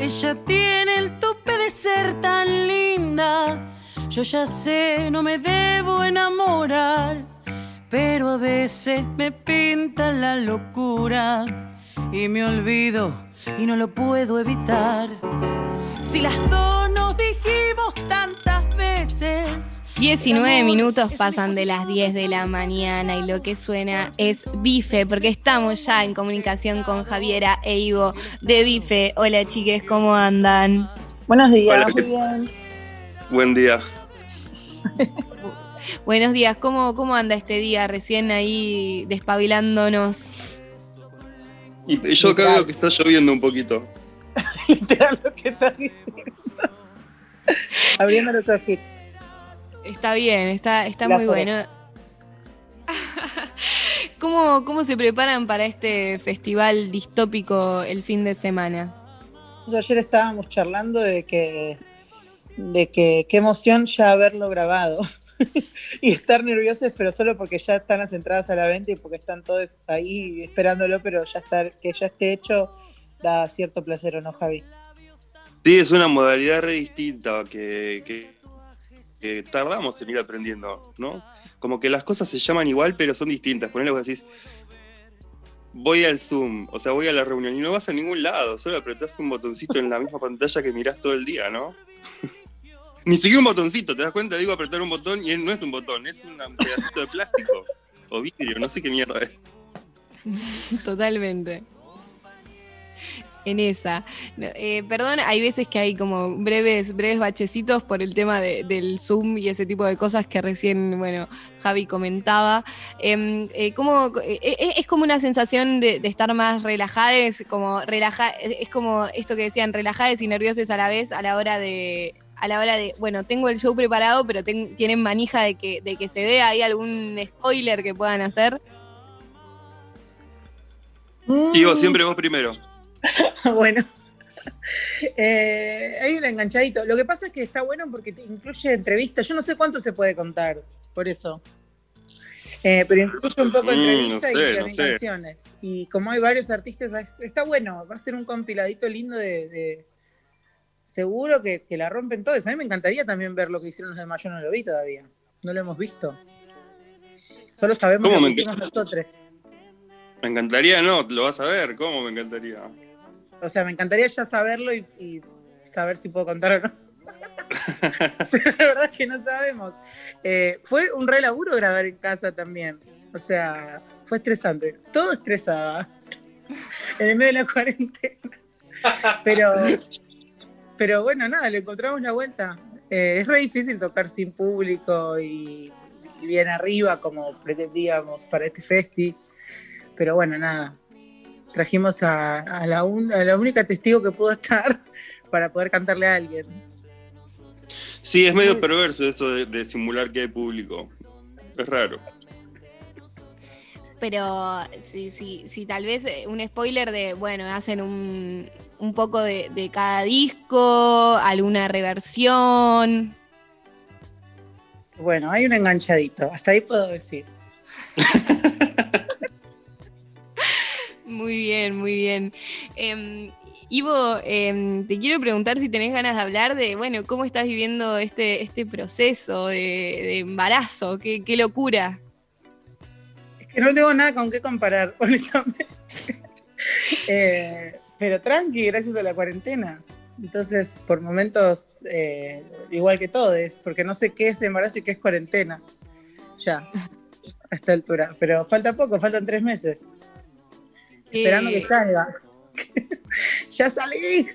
Ella tiene el tope de ser tan linda. Yo ya sé, no me debo enamorar, pero a veces me pinta la locura y me olvido y no lo puedo evitar. Si las dos 19 minutos pasan de las 10 de la mañana y lo que suena es Bife, porque estamos ya en comunicación con Javiera e Ivo de Bife. Hola chiques, ¿cómo andan? Buenos días, muy bien. Buen día. Buenos días, ¿Cómo, ¿cómo anda este día recién ahí despabilándonos? Y yo acá veo que está lloviendo un poquito. Literal lo que estás diciendo. Abriendo los ojitos. Está bien, está, está muy bueno. ¿Cómo, ¿Cómo se preparan para este festival distópico el fin de semana? ayer estábamos charlando de que, de que qué emoción ya haberlo grabado y estar nerviosos, pero solo porque ya están las entradas a la venta y porque están todos ahí esperándolo, pero ya estar, que ya esté hecho da cierto placer, ¿o no, Javi? Sí, es una modalidad re distinta que, que que tardamos en ir aprendiendo, ¿no? Como que las cosas se llaman igual, pero son distintas. Ponele vos decís, voy al Zoom, o sea, voy a la reunión y no vas a ningún lado, solo apretás un botoncito en la misma pantalla que mirás todo el día, ¿no? Ni siquiera un botoncito, ¿te das cuenta? Digo apretar un botón y no es un botón, es un pedacito de plástico o vidrio, no sé qué mierda es. Totalmente en esa. Eh, perdón, hay veces que hay como breves, breves bachecitos por el tema del Zoom y ese tipo de cosas que recién, bueno, Javi comentaba. Em, eh, eh, es como una sensación de, estar más relajadas, como relaja, es como esto que decían, relajadas y nerviosas a la vez a la hora de a la hora de, bueno, tengo el show preparado, pero tienen manija de que, de que se vea ahí algún spoiler que puedan hacer. Digo, siempre vos primero. bueno. Eh, hay un enganchadito. Lo que pasa es que está bueno porque incluye entrevistas. Yo no sé cuánto se puede contar, por eso. Eh, pero incluye un poco de mm, entrevistas y canciones. Y como hay varios artistas, está bueno. Va a ser un compiladito lindo de. seguro que, la rompen todos. A mí me encantaría también ver lo que hicieron los demás. Yo no lo vi todavía. No lo hemos visto. Solo sabemos lo que hicimos nosotros. Me encantaría, no, lo vas a ver. ¿Cómo me encantaría? O sea, me encantaría ya saberlo y, saber si puedo contar o no. la verdad es que no sabemos. Eh, fue un re laburo grabar en casa también. O sea, fue estresante. Todo estresaba. en el medio de la cuarentena. Pero, pero bueno, nada, le encontramos la vuelta. Eh, es re difícil tocar sin público y, bien arriba como pretendíamos para este festi. Pero bueno, nada, trajimos a, la, única testigo que pudo estar para poder cantarle a alguien. Sí, es medio perverso eso de, simular que hay público. Es raro. Pero si, si, tal vez eh, un spoiler de, bueno, hacen un, un poco de, de cada disco, alguna reversión. Bueno, hay un enganchadito, hasta ahí puedo decir. Muy bien, muy bien. Em, Ivo, em, te quiero preguntar si tenés ganas de hablar de, bueno, cómo estás viviendo este, este proceso de, embarazo, qué, locura. Es que no tengo nada con qué comparar, honestamente. Eh, pero tranqui, gracias a la cuarentena. Entonces, por momentos, eh, igual que todos, porque no sé qué es embarazo y qué es cuarentena. Ya, a esta altura. Pero falta poco, faltan tres meses. Esperando que salga. ya salí.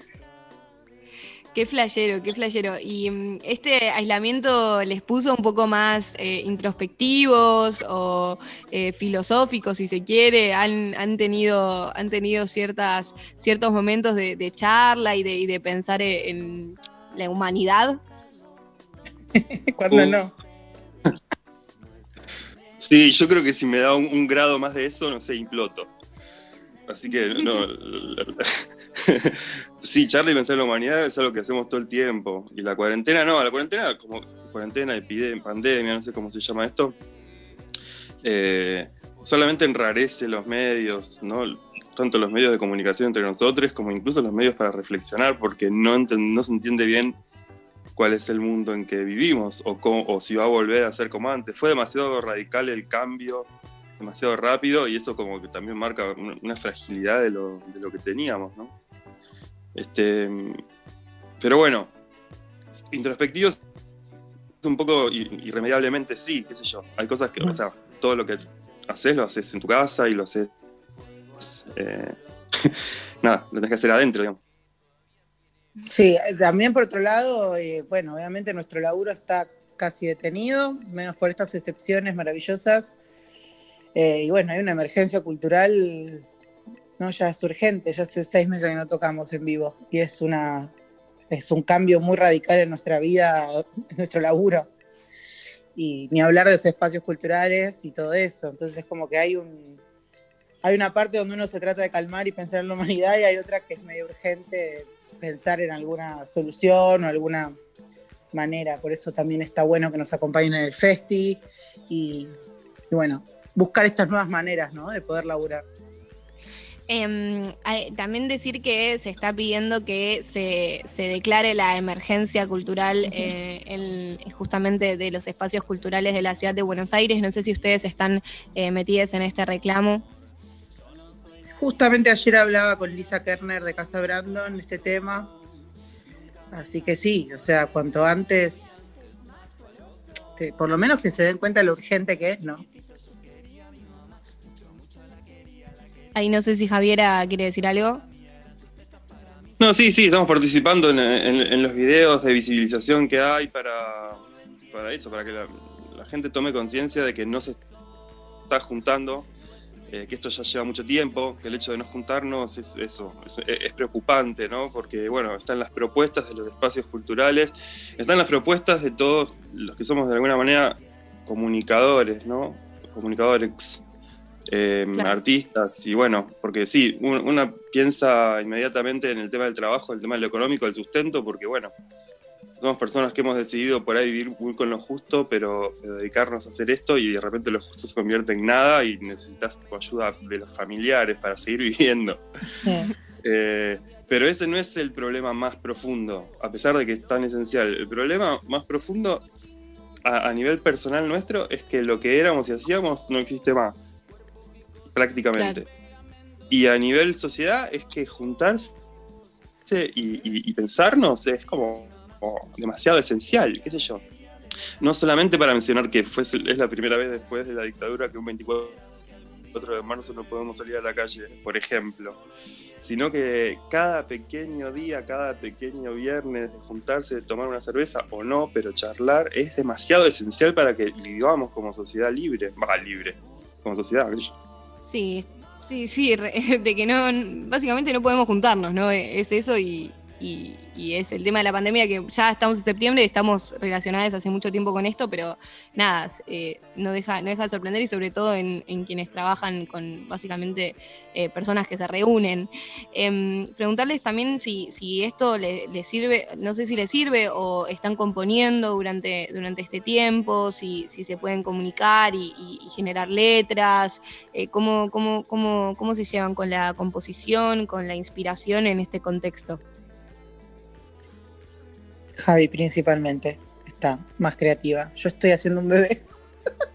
Qué flayero, qué flayero. ¿Y mm, este aislamiento les puso un poco más eh, introspectivos o eh, filosóficos, si se quiere? ¿Han, han, tenido, han tenido ciertas, ciertos momentos de, charla y de, pensar e, en la humanidad? Cuando no. Sí, yo creo que si me da un grado más de eso, no sé, imploto. Así que no. sí, Charlie pensar en la humanidad es algo que hacemos todo el tiempo. Y la cuarentena no, la cuarentena, como cuarentena, epidemia, pandemia, no sé cómo se llama esto, eh, solamente enrarece los medios, ¿no? tanto los medios de comunicación entre nosotros como incluso los medios para reflexionar, porque no, no se entiende bien cuál es el mundo en que vivimos o, o si va a volver a ser como antes. Fue demasiado radical el cambio, demasiado rápido y eso como que también marca una, fragilidad de lo, de lo, que teníamos, ¿no? Este, pero bueno, introspectivos un poco irremediablemente sí, qué sé yo. Hay cosas que, o sea, todo lo que haces lo haces en tu casa y lo haces... Eh, nada, lo tenés que hacer adentro, digamos. Sí, también por otro lado, eh, bueno, obviamente nuestro laburo está casi detenido, menos por estas excepciones maravillosas. Eh, y bueno, hay una emergencia cultural, no, ya es urgente, ya hace seis meses que no tocamos en vivo y es una es un cambio muy radical en nuestra vida, en nuestro laburo. Y ni hablar de los espacios culturales y todo eso. Entonces es como que hay un hay una parte donde uno se trata de calmar y pensar en la humanidad y hay otra que es medio urgente pensar en alguna solución o alguna manera. Por eso también está bueno que nos acompañen en el festi y, y bueno, buscar estas nuevas maneras ¿no? de poder laburar. Em, también decir que se está pidiendo que se, declare la emergencia cultural eh, justamente de los espacios culturales de la ciudad de Buenos Aires. No sé si ustedes están eh, metidas en este reclamo. Justamente ayer hablaba con Lisa Kerner de Casa Brandon este tema. Así que sí, o sea, cuanto antes, eh, por lo menos que se den cuenta de lo urgente que es, ¿no? Ahí no sé si Javiera quiere decir algo. No, sí, sí, estamos participando en, los videos de visibilización que hay para, para eso, para que la, gente tome conciencia de que no se está juntando, eh, que esto ya lleva mucho tiempo, que el hecho de no juntarnos es eso, es, preocupante, ¿no? Porque, bueno, están las propuestas de los espacios culturales, están las propuestas de todos los que somos de alguna manera comunicadores, ¿no? Comunicadores eh, artistas, y bueno, porque sí, una piensa inmediatamente en el tema del trabajo, el tema de lo económico, el sustento, porque bueno, somos personas que hemos decidido por ahí vivir muy con lo justo, pero, dedicarnos a hacer esto y de repente lo justo se convierte en nada y necesitas ayuda de los familiares para seguir viviendo. Eh, pero ese no es el problema más profundo, a pesar de que es tan esencial. El problema más profundo a nivel personal nuestro es que lo que éramos y hacíamos no existe más prácticamente. Y a nivel sociedad es que juntarse y, pensarnos es como, demasiado esencial, qué sé yo. No solamente para mencionar que fue, es la primera vez después de la dictadura que un 24 de marzo no podemos salir a la calle, por ejemplo, sino que cada pequeño día, cada pequeño viernes de juntarse, de tomar una cerveza o no, pero charlar es demasiado esencial para que vivamos como sociedad libre, va libre, como sociedad. ¿qué sé yo? Sí, sí, sí, de que no, básicamente no podemos juntarnos, ¿no? Es eso y, y, es el tema de la pandemia que ya estamos en septiembre, estamos relacionadas hace mucho tiempo con esto, pero nada, eh, no, deja, no deja de sorprender y sobre todo en, quienes trabajan con básicamente eh, personas que se reúnen. Em, preguntarles también si, si esto les le sirve, no sé si les sirve o están componiendo durante, durante este tiempo, si, si se pueden comunicar y, generar letras, eh, cómo, cómo, cómo, cómo se llevan con la composición, con la inspiración en este contexto. Javi principalmente está más creativa. Yo estoy haciendo un bebé.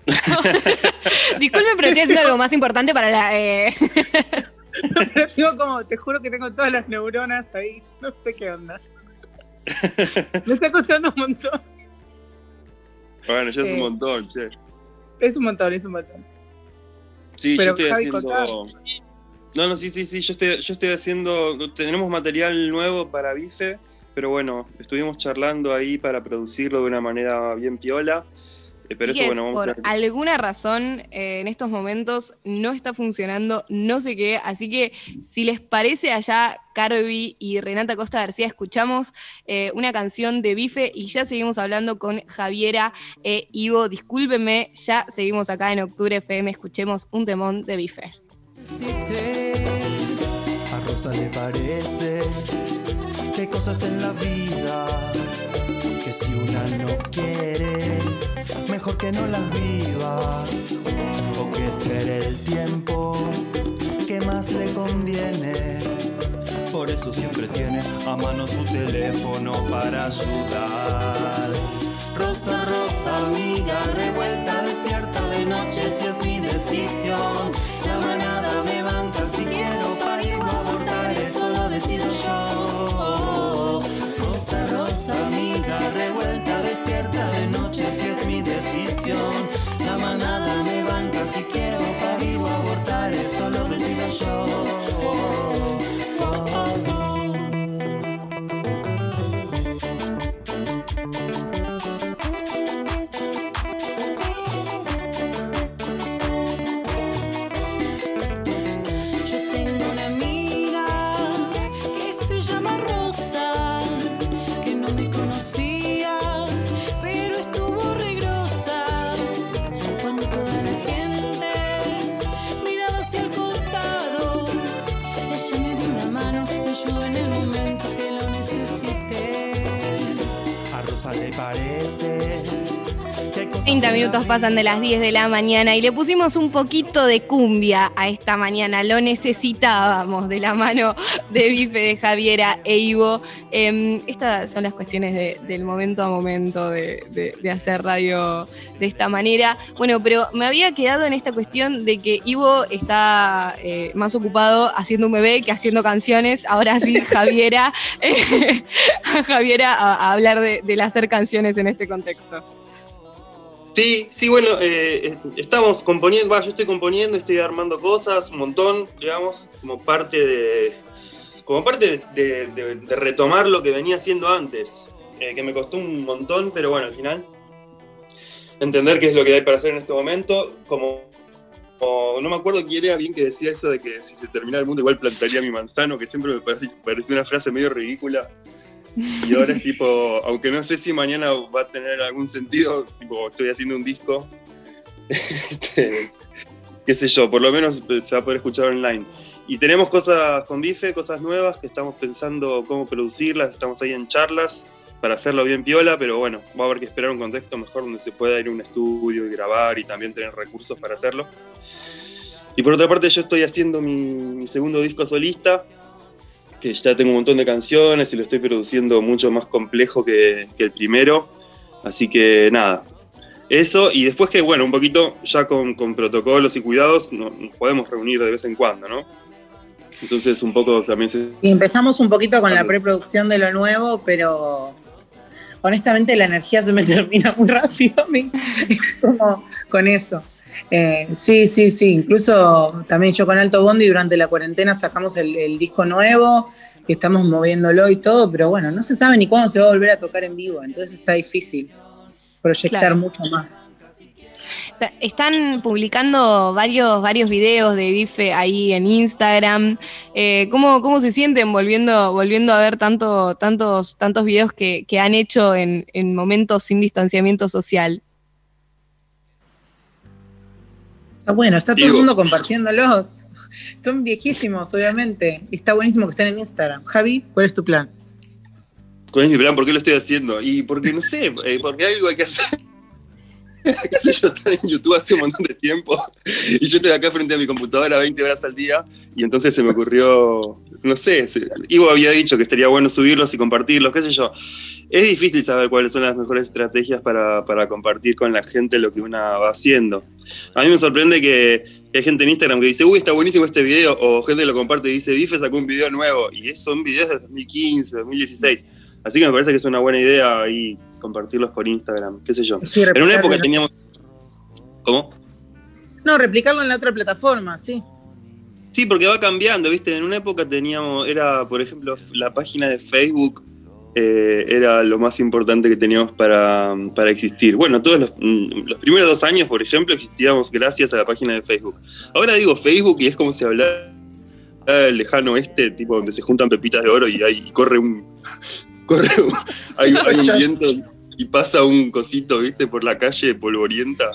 Disculpe, pero estoy haciendo algo más importante para la. Eh... como, te juro que tengo todas las neuronas ahí. No sé qué onda. Me está costando un montón. Bueno, ya es un montón, che. Es un montón, es un montón. Sí, yo estoy haciendo. No, no, sí, sí, sí. Yo estoy, yo estoy haciendo. Tenemos material nuevo para Vice pero bueno, estuvimos charlando ahí para producirlo de una manera bien piola. Eh, pero eso, bueno, por alguna razón eh, en estos momentos no está funcionando, no sé qué, así que si les parece allá, Carby y Renata Costa García, escuchamos eh, una canción de Bife y ya seguimos hablando con Javiera e Ivo. Discúlpenme, ya seguimos acá en Octubre FM, escuchemos un temón de Bife. a Rosa le parece hay cosas en la vida que si una no quiere, mejor que no las viva. O que espere el tiempo que más le conviene. Por eso siempre tiene a mano su teléfono para ayudar. Rosa, rosa, amiga, revuelta, despierta de noche si es mi decisión. Minutos pasan de las 10 de la mañana y le pusimos un poquito de cumbia a esta mañana. Lo necesitábamos de la mano de Bife, de Javiera e Ivo. Em, estas son las cuestiones de- del momento a momento de, de- de hacer radio de esta manera. Bueno, pero me había quedado en esta cuestión de que Ivo está eh, más ocupado haciendo un bebé que haciendo canciones. Ahora sí, Javiera, eh, a Javiera a, a hablar de- del hacer canciones en este contexto. Sí, sí, bueno, eh, eh, estamos componiendo, va, yo estoy componiendo, estoy armando cosas, un montón, digamos, como parte de, como parte de, retomar lo que venía haciendo antes, eh, que me costó un montón, pero bueno, al final, entender qué es lo que hay para hacer en este momento, como, no me acuerdo quién era bien que decía eso de que si se terminara el mundo igual plantaría mi manzano, que siempre me pareció, pareció una frase medio ridícula. Y ahora es tipo, aunque no sé si mañana va a tener algún sentido, tipo, estoy haciendo un disco. Este, qué sé yo, por lo menos se va a poder escuchar online. Y tenemos cosas con Bife, cosas nuevas que estamos pensando cómo producirlas, estamos ahí en charlas para hacerlo bien piola, pero bueno, va a haber que esperar un contexto mejor donde se pueda ir a un estudio y grabar y también tener recursos para hacerlo. Y por otra parte yo estoy haciendo mi segundo disco solista, que ya tengo un montón de canciones y lo estoy produciendo mucho más complejo que, que el primero. Así que nada, eso y después que, bueno, un poquito ya con, con protocolos y cuidados no- nos podemos reunir de vez en cuando, ¿no? Entonces un poco también se... Y empezamos un poquito con la preproducción de lo nuevo, pero honestamente la energía se me termina muy rápido. me- Es como con eso. Eh, sí, sí, sí. Incluso también yo con Alto Bondi durante la cuarentena sacamos el, el disco nuevo, que estamos moviéndolo y todo, pero bueno, no se sabe ni cuándo se va a volver a tocar en vivo, entonces está difícil proyectar Claro. mucho más. Están publicando varios, varios videos de Bife ahí en Instagram. Eh, ¿cómo, ¿Cómo se sienten volviendo, volviendo a ver tanto, tantos, tantos videos que, que han hecho en, en momentos sin distanciamiento social? Está bueno, está todo el mundo compartiéndolos. Son viejísimos, obviamente. Y está buenísimo que estén en Instagram. Javi, ¿cuál es tu plan? ¿Cuál es mi plan? ¿Por qué lo estoy haciendo? Y porque no sé, eh, porque algo hay que hacer. qué sé yo, estar en YouTube hace un montón de tiempo y yo estoy acá frente a mi computadora 20 horas al día y entonces se me ocurrió, no sé, Ivo había dicho que estaría bueno subirlos y compartirlos, qué sé yo. Es difícil saber cuáles son las mejores estrategias para, para compartir con la gente lo que una va haciendo. A mí me sorprende que, que hay gente en Instagram que dice, uy, está buenísimo este video, o gente lo comparte y dice, Bife sacó un video nuevo, y son videos de 2015, 2016. Así que me parece que es una buena idea ahí compartirlos por Instagram, qué sé yo. Sí, En una época en- teníamos... ¿Cómo? No, replicarlo en la otra plataforma, sí. Sí, porque va cambiando, ¿viste? En una época teníamos, era, por ejemplo, la página de Facebook eh, era lo más importante que teníamos para, para existir. Bueno, todos los, mm, los primeros dos años, por ejemplo, existíamos gracias a la página de Facebook. Ahora digo Facebook y es como si hablara del lejano oeste, tipo donde se juntan pepitas de oro y ahí corre un... corre un- hay, hay un viento y pasa un cosito, ¿viste? Por la calle polvorienta.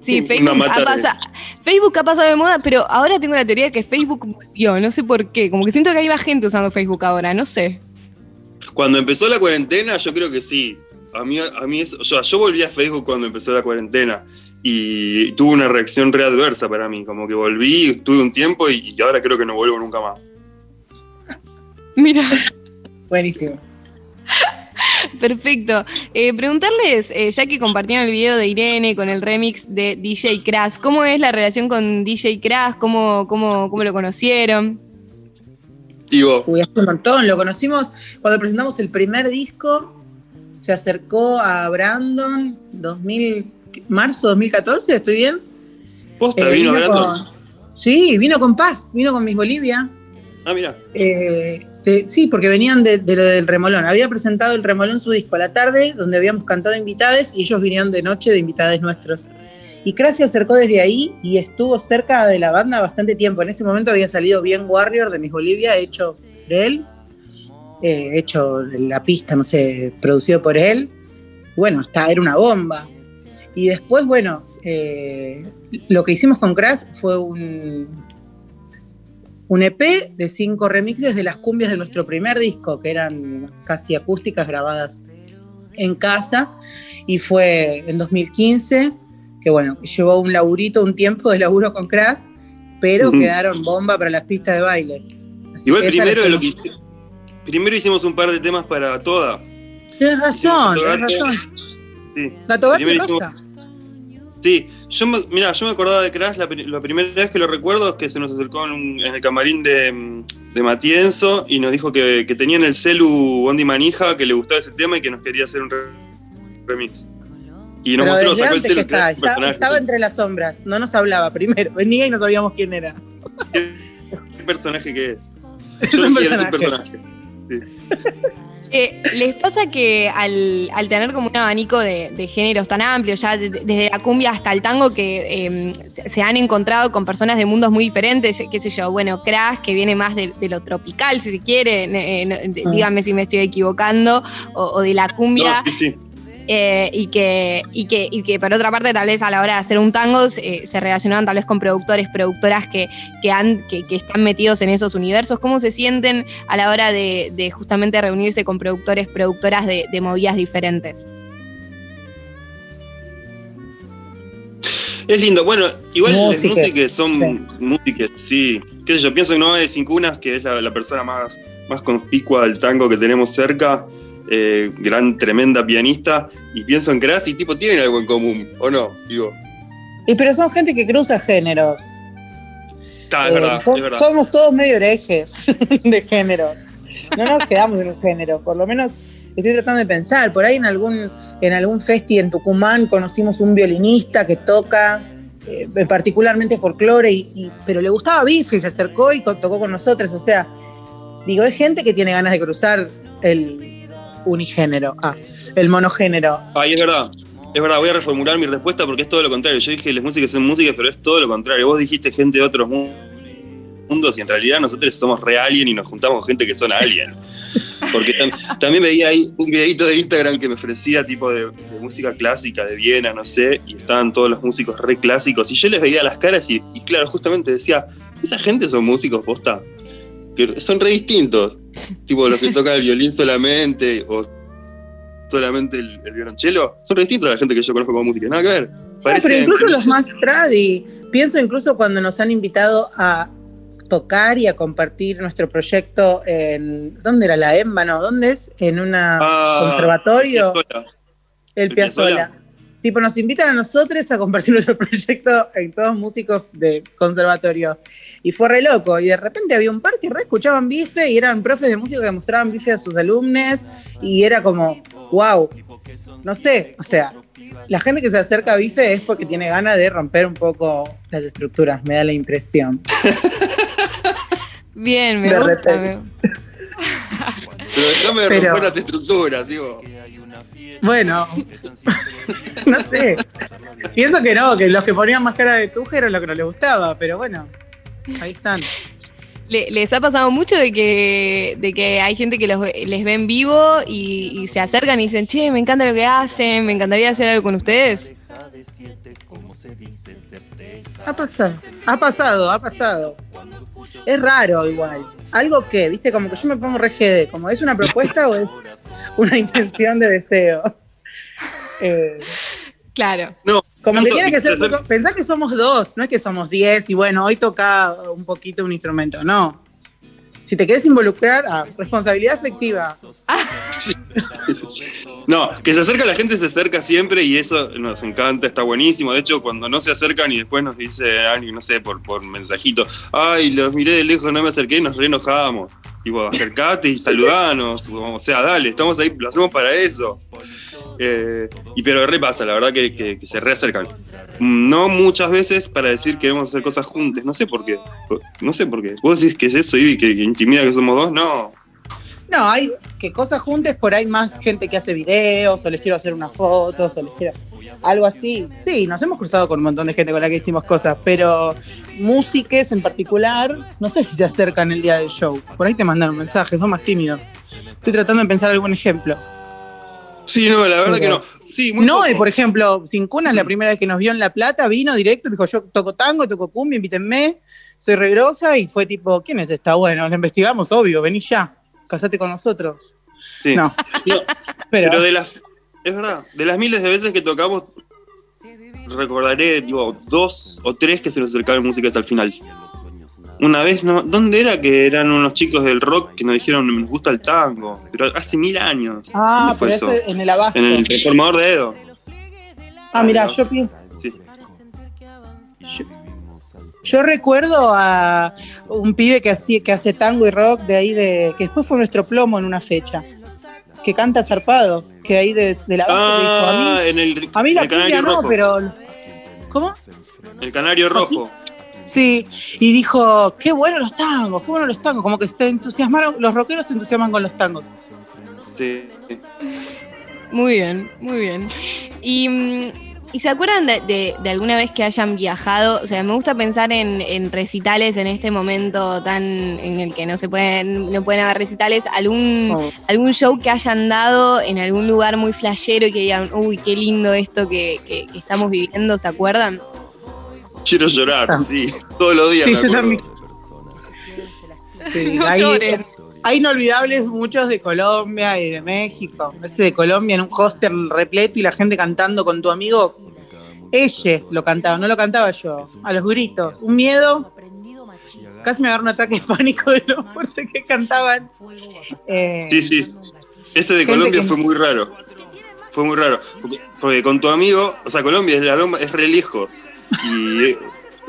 Sí, Facebook ha, pasa- Facebook ha pasado de moda, pero ahora tengo la teoría de que Facebook volvió, no sé por qué, como que siento que hay más gente usando Facebook ahora, no sé. Cuando empezó la cuarentena, yo creo que sí. A mí, a mí es- o sea, yo volví a Facebook cuando empezó la cuarentena. y tuvo una reacción readversa para mí. Como que volví, estuve un tiempo y, y ahora creo que no vuelvo nunca más. Mira. Buenísimo. Perfecto. Eh, preguntarles, eh, ya que compartieron el video de Irene con el remix de DJ Crash, ¿cómo es la relación con DJ Crash? ¿Cómo, cómo, cómo lo conocieron? Vos, Uy, hace un montón. Lo conocimos cuando presentamos el primer disco. Se acercó a Brandon 2000, marzo 2014, ¿estoy bien? posta, Eh, vino Brandon. con- Sí, vino con Paz, vino con Miss Bolivia. Ah, mira. Eh, sí, porque venían de, lo del Remolón. Había presentado el Remolón su disco a la tarde, donde habíamos cantado invitades, y ellos vinieron de noche de invitades nuestros. Y Crash se acercó desde ahí y estuvo cerca de la banda bastante tiempo. En ese momento había salido bien Warrior de Miss Bolivia, hecho por él, eh, hecho la pista, no sé, producido por él. Bueno, está, era una bomba. Y después, bueno, eh, lo que hicimos con Crash fue un, un EP de cinco remixes de las cumbias de nuestro primer disco, que eran casi acústicas grabadas en casa. Y fue en 2015, que bueno, llevó un laburito, un tiempo de laburo con Crash, pero quedaron bomba para las pistas de baile. Así Igual primero la lo que hicimos. Primero hicimos un par de temas para toda. Tienes razón, tienes razón. Sí. Gato Gato Primero hicimos- Rosa. Sí, yo me, mira, yo me acordaba de Crash, la, la primera vez que lo recuerdo es que se nos acercó en, un- en el camarín de, de Matienzo y nos dijo que, que tenía en el celu Bondi Manija, que le gustaba ese tema y que nos quería hacer un re- remix. Y nos Pero mostró, sacó el celu, que estaba, un estaba, personaje. entre las sombras, no nos hablaba primero. Venía y no sabíamos quién era. ¿Qué personaje que es? Es Yo un no quiero ese personaje. personaje. Eh, ¿Les pasa que al, al tener como un abanico de, de géneros tan amplio, ya de- desde la cumbia hasta el tango, que eh, se- han encontrado con personas de mundos muy diferentes? Qué sé yo, bueno, Crash, que viene más de, de lo tropical, si se quiere, eh, no- Ah. díganme si me estoy equivocando, o, o de la cumbia. No, sí, sí. Eh, y, que, y, que, y que por otra parte tal vez a la hora de hacer un tango eh, se relacionaban tal vez con productores, productoras que, que, han, que, que están metidos en esos universos. ¿Cómo se sienten a la hora de, de justamente reunirse con productores, productoras de, de movidas diferentes? Es lindo. Bueno, igual las Músicas, son músicas, sí. Qué sé yo, pienso en Noé Sin Cunas, que es la, la persona más, más conspicua del tango que tenemos cerca. Eh, gran, tremenda pianista. Y pienso en Crash y tipo, tienen algo en común, ¿o no? Digo, Y pero son gente que cruza géneros. está, es Eh, verdad, so- es verdad. Somos todos medio herejes de géneros. No nos quedamos en un género, por lo menos estoy tratando de pensar. Por ahí en algún, en algún festi en Tucumán conocimos un violinista que toca eh, particularmente folclore, y, y- pero le gustaba Bife y se acercó y tocó con nosotros. O sea, digo, es gente que tiene ganas de cruzar el unigénero, ah, el monogénero. Ay, es verdad. Es verdad, voy a reformular mi respuesta porque es todo lo contrario. Yo dije las músicas son músicas, pero es todo lo contrario. Vos dijiste gente de otros mu- mundos y en realidad nosotros somos re alien y nos juntamos con gente que son alien. Porque tam- también veía ahí un videito de Instagram que me ofrecía tipo de, de música clásica de Viena, no sé, y estaban todos los músicos re clásicos y yo les veía las caras y, y claro, justamente decía, esa gente son músicos posta, que son re distintos, tipo los que tocan el violín solamente o solamente el, el violonchelo, son distintos a la gente que yo conozco como música, nada que ver. No, Parecen- pero incluso los más tradi. Pienso incluso cuando nos han invitado a tocar y a compartir nuestro proyecto en. ¿Dónde era la EMBA? No, ¿dónde es? En un Ah, conservatorio. El el Piazzolla. Tipo, nos invitan a nosotros a compartir nuestro proyecto en todos músicos de conservatorio. Y fue re loco. Y de repente había un par que re escuchaban bife y eran profes de música que mostraban bife a sus alumnos. Y era como, wow. No sé, o sea, la gente que se acerca a bife es porque tiene ganas de romper un poco las estructuras, me da la impresión. Bien, me De gusta. me- Pero déjame Pero- romper las estructuras, digo. Bueno, no sé. Pienso que no, que los que ponían más cara de tuje era lo que no les gustaba, pero bueno, ahí están. Le- ¿Les ha pasado mucho de que, de que hay gente que los les ve en vivo y, y se acercan y dicen, che, me encanta lo que hacen, me encantaría hacer algo con ustedes? Ha pasado, ha pasado, ha pasado. Es raro igual. Algo que, viste, como que yo me pongo re GD, como es una propuesta o es una intención de deseo. Eh, Claro. No, Como que tiene que ser, pensá que somos dos, no es que somos diez y bueno, hoy toca un poquito un instrumento, no. Si te querés involucrar, ah, responsabilidad afectiva. No, que se acerca la gente, se acerca siempre y eso nos encanta, está buenísimo. De hecho, cuando no se acercan y después nos dice alguien, no sé, por, por mensajito, ay, los miré de lejos, no me acerqué y nos re enojamos. Tipo, acercate y saludanos. O sea, dale, estamos ahí, lo hacemos para eso. Eh, y pero repasa, la verdad que, que- que se reacercan. No muchas veces para decir queremos hacer cosas juntas. No sé por qué. No sé por qué. ¿Vos decís que es eso, Ivy? ¿Que, que intimida que somos dos? No. No, hay que cosas juntas, por ahí más gente que hace videos, o les quiero hacer unas fotos, o les quiero algo así. Sí, nos hemos cruzado con un montón de gente con la que hicimos cosas, pero músiques en particular, no sé si se acercan el día del show. Por ahí te mandan un mensaje, son más tímidos. Estoy tratando de pensar algún ejemplo. Sí, no, la verdad que no. Sí, muy Noé, poco. por ejemplo, Sin Cunas, la primera vez que nos vio en La Plata, vino directo, dijo, yo toco tango, toco cumbia, invítenme, soy regrosa, y fue tipo, ¿quién es esta? Bueno, la investigamos, obvio, vení ya, casate con nosotros. Sí. No, No, pero, Pero de las. Es verdad, de las miles de veces que tocamos, recordaré tipo, dos o tres que se nos acercaron música hasta el final. Una vez, ¿no? ¿dónde era que eran unos chicos del rock que nos dijeron nos gusta el tango? Pero hace mil años. ah, ¿Dónde fue pero eso? ese en el abasto. En el transformador de Edo. Ah, mira, yo pienso, Sí. yo, yo recuerdo a un pibe que, hacía, que hace tango y rock de ahí, de que después fue nuestro plomo en una fecha, que canta zarpado, que ahí de, de la abasto que dijo, a Ah, mí, en el, a mí la el cumbia canario no, rojo. pero... ¿Cómo? El canario rojo. Sí, y dijo, qué bueno los tangos, qué bueno los tangos, como que se entusiasmaron, los rockeros se entusiasman con los tangos. Sí. Muy bien, muy bien. Y, mm, ¿y se acuerdan de, de- de alguna vez que hayan viajado? O sea, me gusta pensar en, en recitales en este momento tan en el que no se pueden, no pueden haber recitales, algún, Oh. algún show que hayan dado en algún lugar muy flashero y que digan, uy, qué lindo esto que, que- que estamos viviendo, ¿se acuerdan? Quiero llorar, Ah. sí. Todos los días Sí, me yo también. Sí, No hay, lloren. hay inolvidables muchos de Colombia y de México. Ese de Colombia en un hostel repleto y la gente cantando con tu amigo. Ellos lo cantaban, no lo cantaba yo. A los gritos. Un miedo. Casi me agarró un ataque de pánico de lo fuerte que cantaban. Eh, Sí, sí. Ese de Colombia que- fue muy raro. Fue muy raro. Porque, porque con tu amigo, o sea, Colombia es, la loma- es re lejos. Y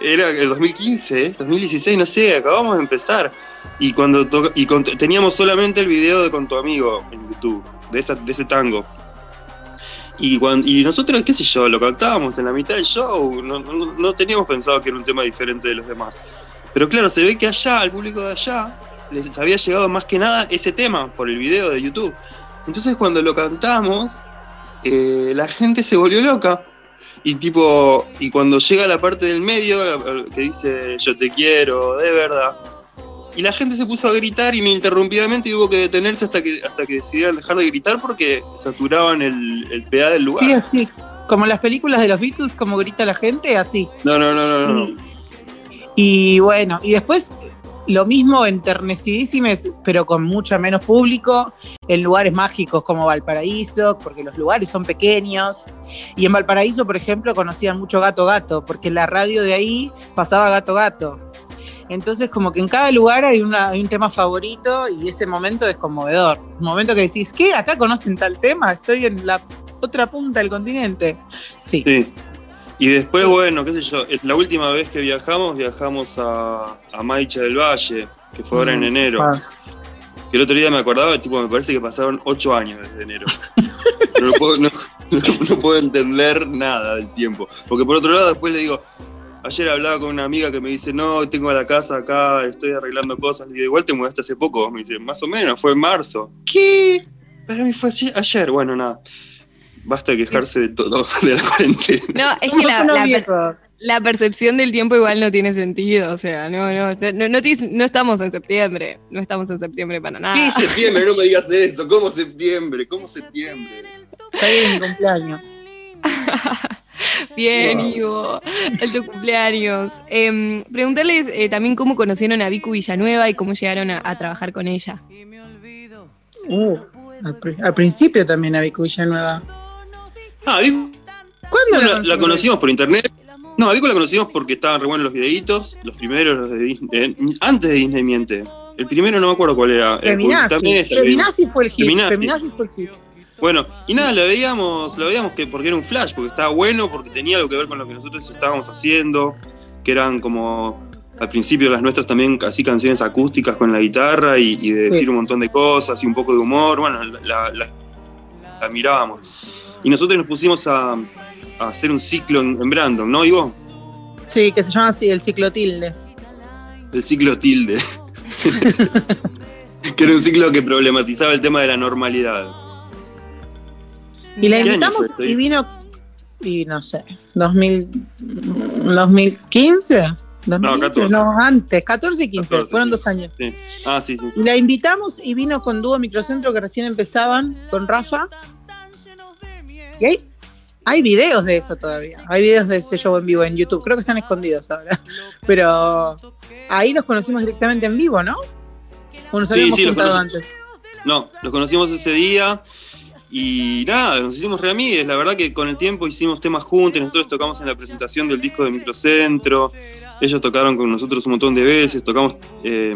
era el 2015, ¿eh? 2016, no sé, acabamos de empezar. Y cuando y teníamos solamente el video de con tu amigo en YouTube, de, esa, de ese tango. Y, cuan- y nosotros, qué sé yo, lo cantábamos en la mitad del show. No teníamos pensado que era un tema diferente de los demás. Pero claro, se ve que allá, al público de allá, les había llegado más que nada ese tema por el video de YouTube. Entonces cuando lo cantamos, eh, la gente se volvió loca. Y tipo, y cuando llega la parte del medio que dice yo te quiero, de verdad. Y la gente se puso a gritar ininterrumpidamente y hubo que detenerse hasta que, hasta que decidieran dejar de gritar porque saturaban el, el PA del lugar. sí, así. Como las películas de los Beatles, como grita la gente, así. No, no, no, no, no. Y bueno, y después lo mismo enternecidísimes, pero con mucho menos público, en lugares mágicos como Valparaíso, porque los lugares son pequeños. Y en Valparaíso, por ejemplo, conocían mucho Gato Gato, porque la radio de ahí pasaba Gato Gato. Entonces, como que en cada lugar hay, hay un tema favorito y ese momento es conmovedor. Un momento que decís, ¿qué? ¿Acá conocen tal tema? Estoy en la otra punta del continente. Sí. Sí. Y después, bueno, qué sé yo, la última vez que viajamos, viajamos a, a Maicha del Valle, que fue ahora en Mm, enero. ah. Que el otro día me acordaba, tipo, me parece que pasaron ocho años desde enero. No, lo puedo, no- no- no puedo entender nada del tiempo. Porque por otro lado, después le digo, ayer hablaba con una amiga que me dice, no, tengo la casa acá, estoy arreglando cosas. Le digo, igual te mudaste hace poco. Me dice, más o menos, fue en marzo. ¿Qué? Pero a mí fue ayer. Bueno, nada. Basta de quejarse de todo, de la cuarentena. No, es que la, la- percepción del tiempo igual no tiene sentido. O sea, no, no, no, no, estamos en septiembre. No estamos en septiembre para nada. ¿Qué septiembre? No me digas eso. ¿Cómo septiembre? ¿Cómo septiembre? Ya viene mi cumpleaños. Bien, Wow. Ivo. El tu cumpleaños. Em, preguntarles eh, también cómo conocieron a Vicu Villanueva y cómo llegaron a, a trabajar con ella. Uh, al, al principio también había Villanueva. Ah, Vicu ¿Cuándo la la, conocimos? por internet. No, a Vico la conocimos porque estaban re buenos los videitos, los primeros, los de Disney, eh, antes de Disney Miente. El primero no me acuerdo cuál era. eh, Feminazi. Feminazi fue el hit. Feminazi. Feminazi fue el hit. Bueno, y nada, lo veíamos, lo veíamos que porque era un flash, porque estaba bueno, porque tenía algo que ver con lo que nosotros estábamos haciendo, que eran como al principio las nuestras también así canciones acústicas con la guitarra y, y de decir Sí. un montón de cosas y un poco de humor, bueno, la, la- la mirábamos. Y nosotros nos pusimos a, a hacer un ciclo en, en Brandon, ¿no, Ivo? Sí, que se llama así, el ciclo tilde. El ciclo tilde. que era un ciclo que problematizaba el tema de la normalidad. Y la ¿Qué año invitamos fue y vino, y no sé, 2000, 2015, 2015, 14. no, antes, 14 y 15, 14, fueron dos años. Sí. Ah, sí, sí. La invitamos y vino con dúo microcentro que recién empezaban, con Rafa. Y hay, hay videos de eso todavía. Hay videos de ese show en vivo en YouTube. Creo que están escondidos ahora. Pero ahí nos conocimos directamente en vivo, ¿no? O nos Sí, habíamos sí, juntado conocí. antes. No, los conocimos ese día y nada, nos hicimos re amigues. La verdad que con el tiempo hicimos temas juntos. Nosotros tocamos en la presentación del disco de Microcentro. Ellos tocaron con nosotros un montón de veces. Tocamos. eh,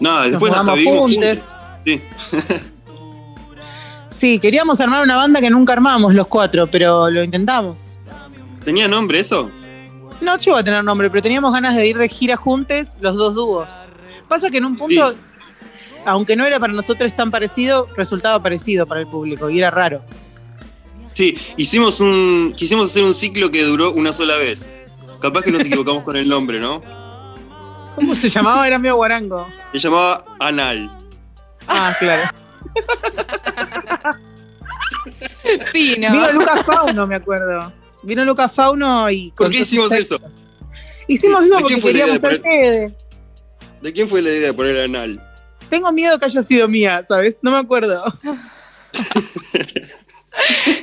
nada, Nos después hasta vivimos juntos. juntos. Sí. Sí, queríamos armar una banda que nunca armamos los cuatro, pero lo intentamos. ¿Tenía nombre eso? No llegó a tener nombre, pero teníamos ganas de ir de gira juntos, los dos dúos. Pasa que en un punto, Sí. aunque no era para nosotros tan parecido, resultaba parecido para el público y era raro. Sí, hicimos un. Quisimos hacer un ciclo que duró una sola vez. Capaz que nos equivocamos con el nombre, ¿no? ¿Cómo se llamaba? Era medio guarango. Se llamaba Anal. Ah, claro. Fino. Vino Lucas Fauno, me acuerdo. Vino Lucas Fauno y. ¿Por qué hicimos eso? Hicimos eso ¿De porque queríamos de ser Fede. ¿De quién fue la idea de poner Anal? Tengo miedo que haya sido mía, ¿sabes? No me acuerdo.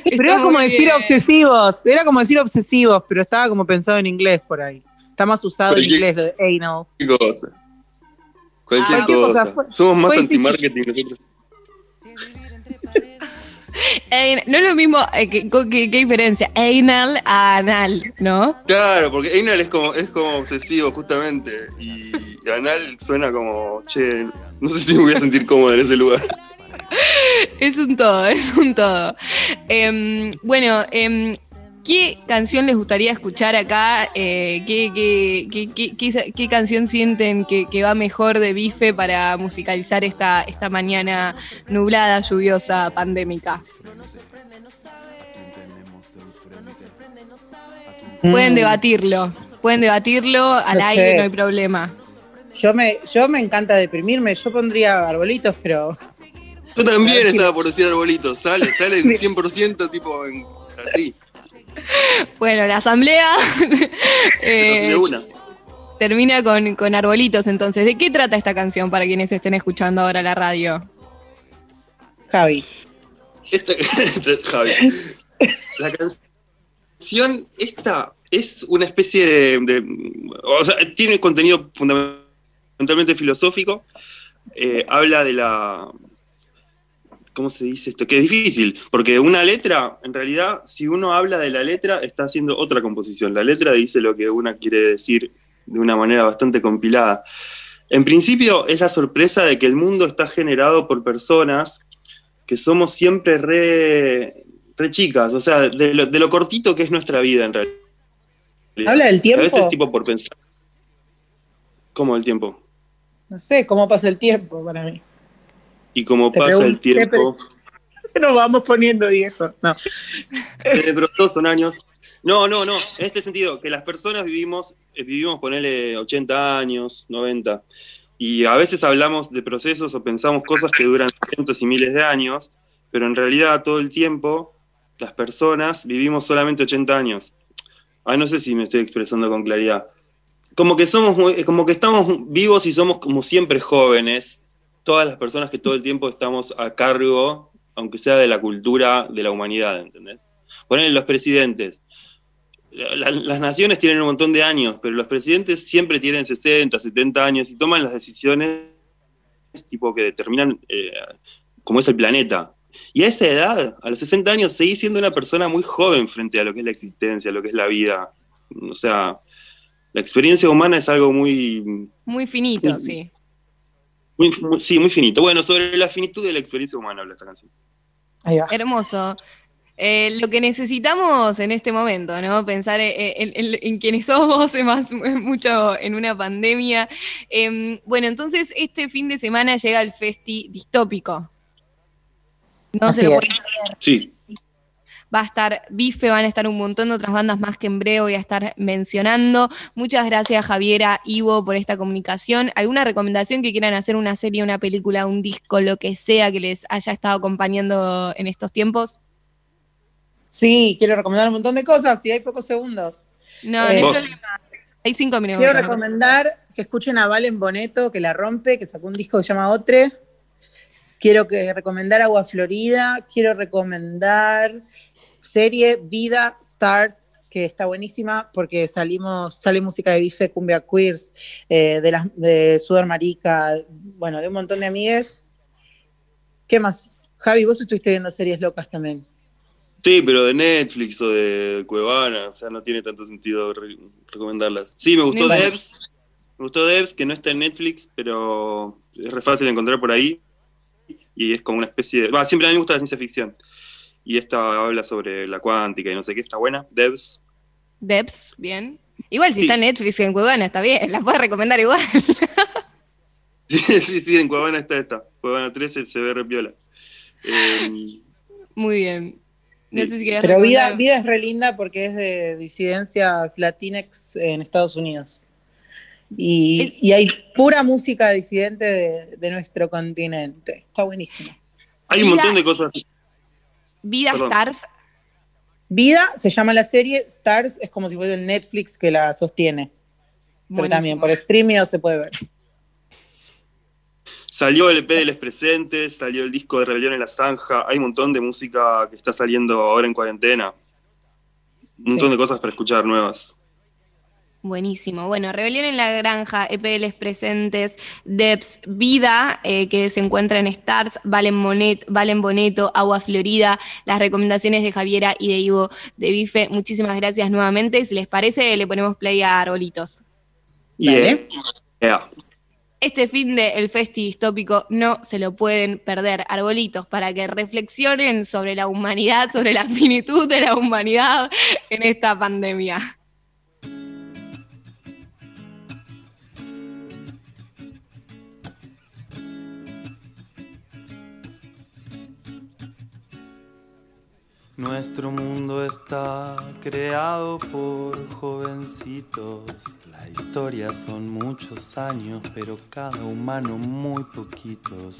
Pero era como decir bien. obsesivos, era como decir obsesivos, pero estaba como pensado en inglés por ahí. Está más usado en inglés lo de anal. Cualquier cosa. Cualquier Ah, cosa, fue- Somos más anti-marketing nosotros. No es lo mismo, eh, que- con- ¿qué, qué diferencia? Anal a anal, ¿no? Claro, porque anal es como, es como obsesivo, justamente. Y anal suena como, che, no sé si me voy a sentir cómodo en ese lugar. Es un todo, es un todo. Em, bueno, em, ¿qué canción les gustaría escuchar acá? Eh, ¿qué, qué, qué- qué- qué- qué canción sienten que, que va mejor de bife para musicalizar esta, esta mañana nublada, lluviosa, pandémica? Pueden Mm. debatirlo, pueden debatirlo al No aire, sé. no hay problema. Yo me, yo me encanta deprimirme, yo pondría arbolitos, pero Yo también estaba por decir arbolito. Sale, sale en 100% tipo en- así. Bueno, la asamblea eh, termina con, con arbolitos, entonces, ¿de qué trata esta canción para quienes estén escuchando ahora la radio? Javi. Esta, Javi. La canción, esta es una especie de, de- O sea, tiene contenido fundamentalmente filosófico. Eh, habla de la. ¿Cómo se dice esto? Que es difícil, porque una letra, en realidad, si uno habla de la letra, está haciendo otra composición. La letra dice lo que una quiere decir de una manera bastante compilada. En principio, es la sorpresa de que el mundo está generado por personas que somos siempre re, re chicas, o sea, de lo, de lo cortito que es nuestra vida en realidad. ¿Habla del tiempo? A veces tipo por pensar. ¿Cómo el tiempo? No sé cómo pasa el tiempo para mí. Y como Te pasa el tiempo, Nos vamos poniendo viejos. No. de pronto son años. No, no, no, en este sentido, que las personas vivimos, eh, vivimos ponerle 80 años, 90, y a veces hablamos de procesos o pensamos cosas que duran cientos y miles de años, pero en realidad todo el tiempo las personas vivimos solamente 80 años. Ah, no sé si me estoy expresando con claridad. Como que somos como que estamos vivos y somos como siempre jóvenes, todas las personas que todo el tiempo estamos a cargo, aunque sea de la cultura de la humanidad, ¿entendés? Ponen los presidentes. La- la- las naciones tienen un montón de años, pero los presidentes siempre tienen 60, 70 años y toman las decisiones tipo que determinan eh, cómo es el planeta. Y a esa edad, a los 60 años, seguís siendo una persona muy joven frente a lo que es la existencia, lo que es la vida. O sea, la experiencia humana es algo muy... Muy finito, sí. Muy- muy- sí, muy finito. Bueno, sobre la finitud de la experiencia humana habla esta canción. Ahí va. Hermoso. Eh, lo que necesitamos en este momento, ¿no? Pensar eh, en, en- en quienes somos, más mucho en una pandemia. Em, bueno, entonces este fin de semana llega el Festi Distópico. No Así se lo. Sí, Va a estar Bife, van a estar un montón de otras bandas más que en breve voy a estar mencionando. Muchas gracias, Javiera, Ivo, por esta comunicación. ¿Alguna recomendación que quieran hacer una serie, una película, un disco, lo que sea que les haya estado acompañando en estos tiempos? Sí, quiero recomendar un montón de cosas y hay pocos segundos. No, Eh, no hay cinco minutos. Quiero recomendar que escuchen a Valen Boneto, que la rompe, que sacó un disco que se llama Otre. Quiero que recomendar Agua Florida. Quiero recomendar serie Vida Stars, que está buenísima porque salimos, sale música de Bife, Cumbia Queers, eh, de, las, de Sudor Marica, bueno, de un montón de amigues. ¿Qué más? Javi, vos estuviste viendo series locas también. sí, pero de Netflix o de Cuevana, o sea, no tiene tanto sentido re- recomendarlas. Sí, me gustó. Devs, me gustó Devs, que no está en Netflix, pero es re fácil de encontrar por ahí. Y es como una especie de... Siempre a mí me gusta la ciencia ficción. Y esta habla sobre la cuántica y no sé qué, está buena. Devs. Debs, bien. Igual si Sí. está en Netflix y en Cuevana, está bien, la puedes recomendar igual. Sí, sí, sí, en Cuevana está esta. Cuevana 13 se ve re piola. Eh, Muy bien. No Sí. sé si querías Pero vida, recomendar- vida es re linda porque es de disidencias latinex en Estados Unidos. Y, y hay pura música disidente de, de nuestro continente. Está buenísimo. hay un montón de cosas. Vida Perdón. Stars. Vida se llama la serie, Stars es como si fuera el Netflix que la sostiene. Pero también Buenísimo. por streaming se puede ver. Salió el EP de Les Presentes, salió el disco de Rebelión en la Zanja. Hay un montón de música que está saliendo ahora en cuarentena. Un montón Sí. de cosas para escuchar nuevas. Buenísimo. Bueno, Rebelión en la Granja, EPLs presentes, Debs, Vida, eh, que se encuentra en Stars, Valen, Monet, Valen Boneto, Agua Florida, las recomendaciones de Javiera y de Ivo de Bife. Muchísimas gracias nuevamente. Si les parece, le ponemos play a Arbolitos. Dale. Yeah. Este fin de El Festi Distópico no se lo pueden perder. Arbolitos, para que reflexionen sobre la humanidad, sobre la finitud de la humanidad en esta pandemia. Nuestro mundo está creado por jovencitos. La historia son muchos años, pero cada humano muy poquitos.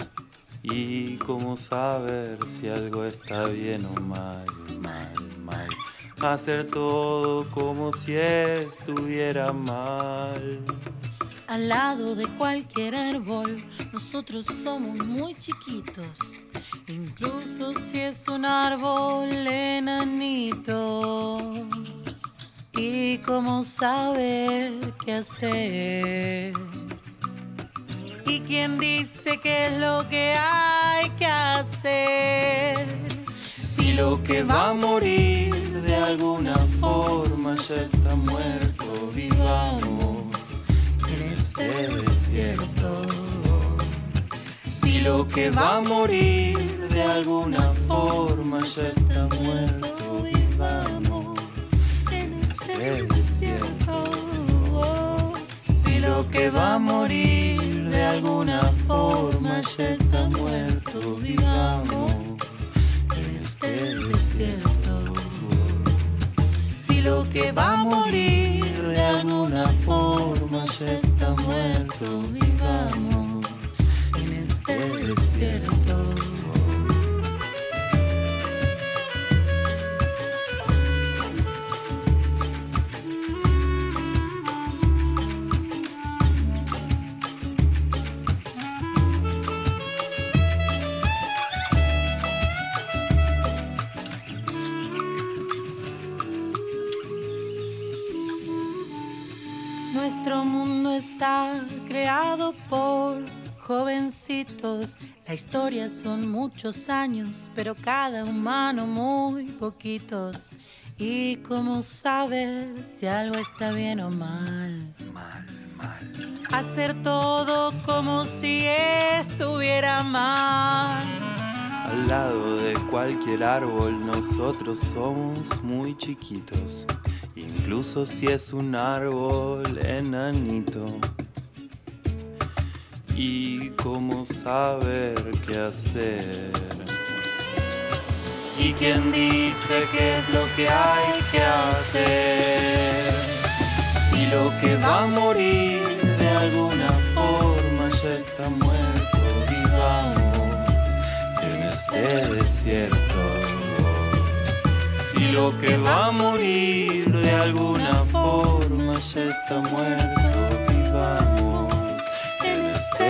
Y cómo saber si algo está bien o mal, mal, mal. Hacer todo como si estuviera mal. Al lado de cualquier árbol, nosotros somos muy chiquitos. Incluso si es un árbol enanito. Y cómo saber qué hacer. ¿Y quién dice qué es lo que hay que hacer? Si lo que va a morir de alguna forma ya está muerto, vivamos en este desierto. Si lo que va a morir de alguna forma ya está muerto, vivamos en este desierto. Si lo que va a morir de alguna forma ya está muerto, vivamos en este desierto. Si lo que va a morir de alguna forma ya está muerto, vivamos La historia son muchos años, pero cada humano muy poquitos. ¿Y cómo saber si algo está bien o mal? Mal, mal. Hacer todo como si estuviera mal. Al lado de cualquier árbol nosotros somos muy chiquitos, incluso si es un árbol enanito. ¿Y cómo saber qué hacer? ¿Y quién dice qué es lo que hay que hacer? Si lo que va a morir de alguna forma ya está muerto, vivamos en este desierto. Si lo que va a morir de alguna forma ya está muerto, vivamos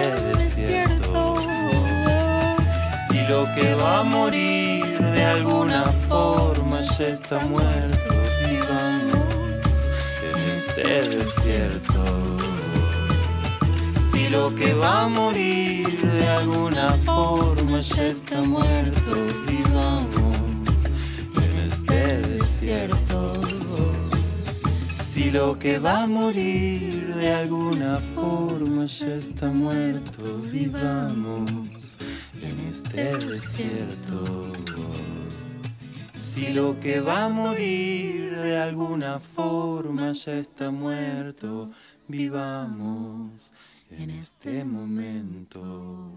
desierto. Si lo que va a morir de alguna forma ya está muerto, vivamos en este desierto. Si lo que va a morir de alguna forma ya está muerto, vivamos en este desierto. Si lo que va a morir de alguna forma ya está muerto, vivamos en este desierto. Si lo que va a morir de alguna forma ya está muerto, vivamos en este momento.